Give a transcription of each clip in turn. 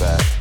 Well,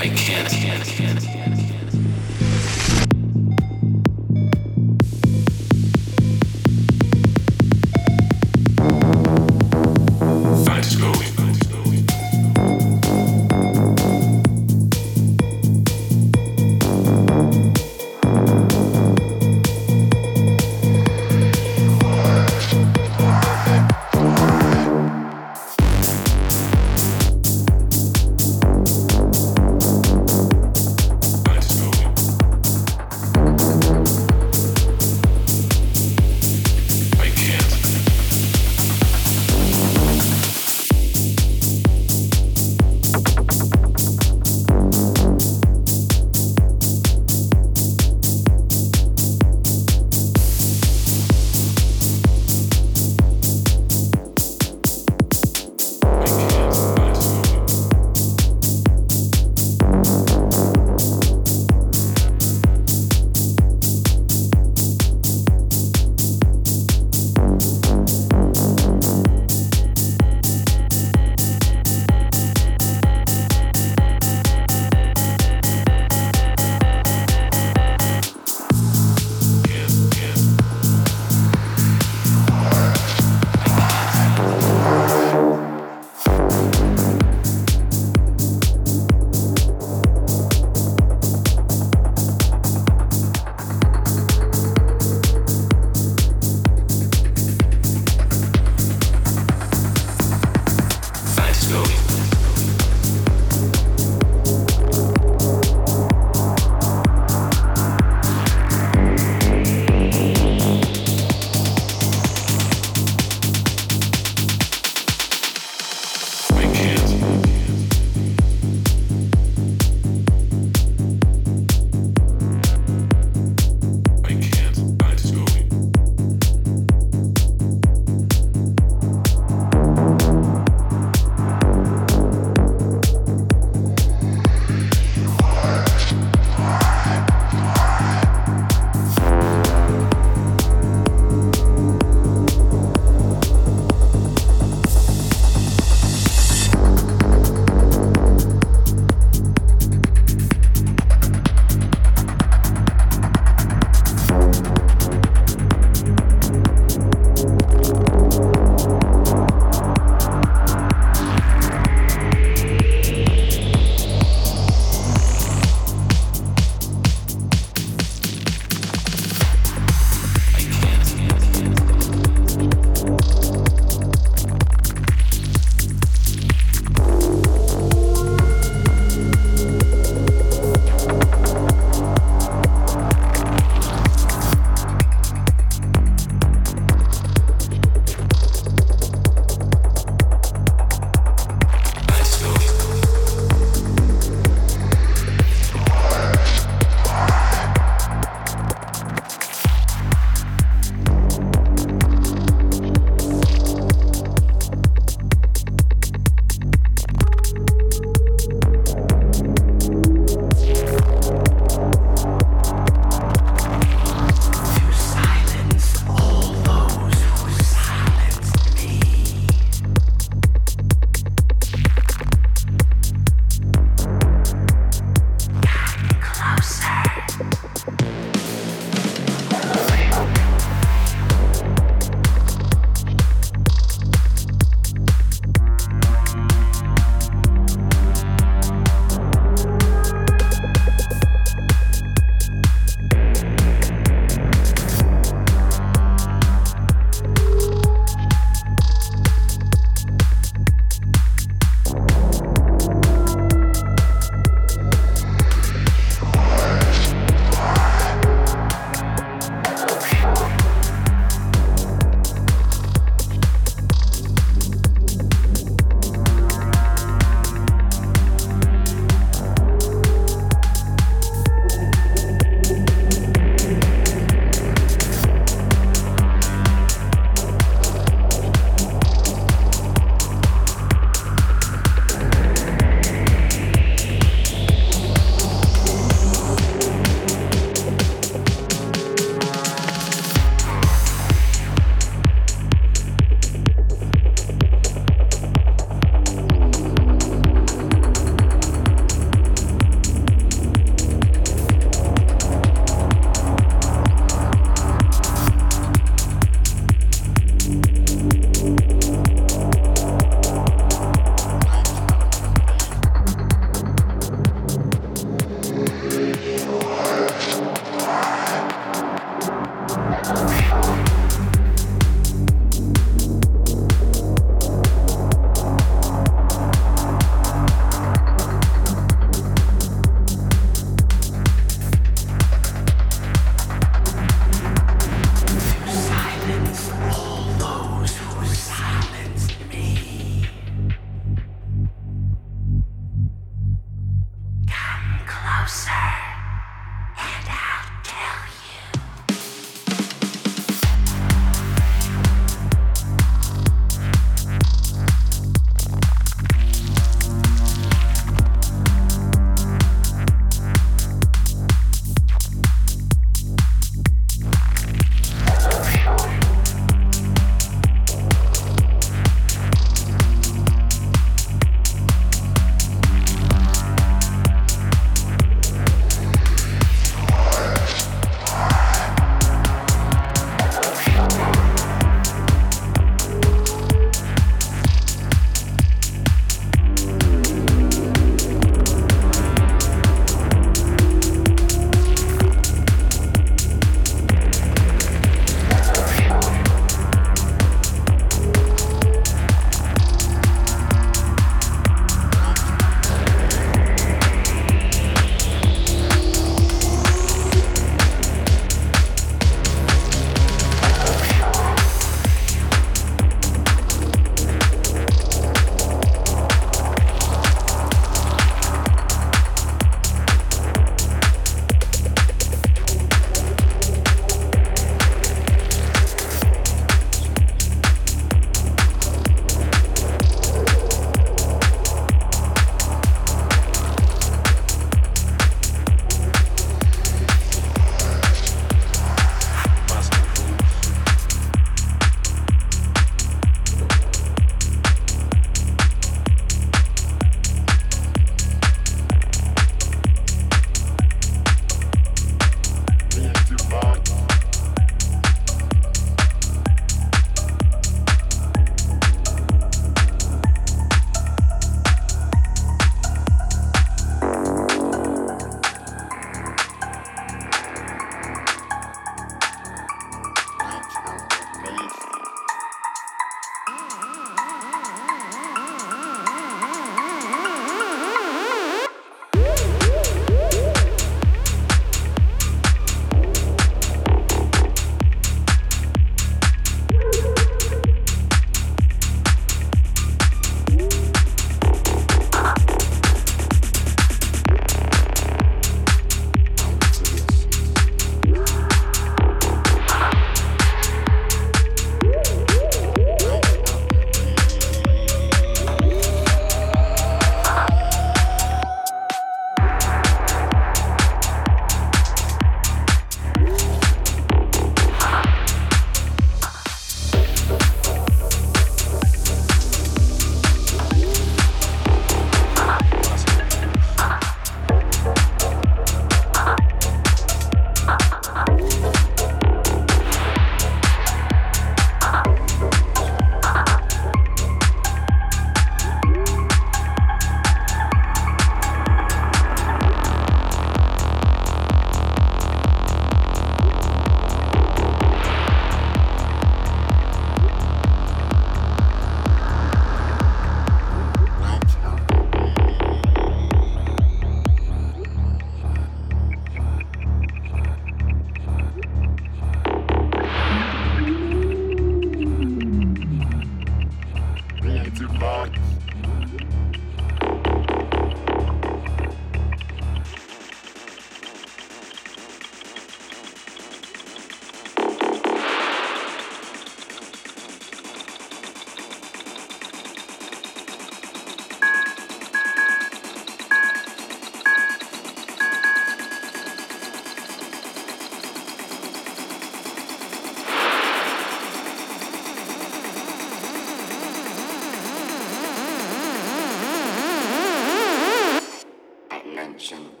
будущем.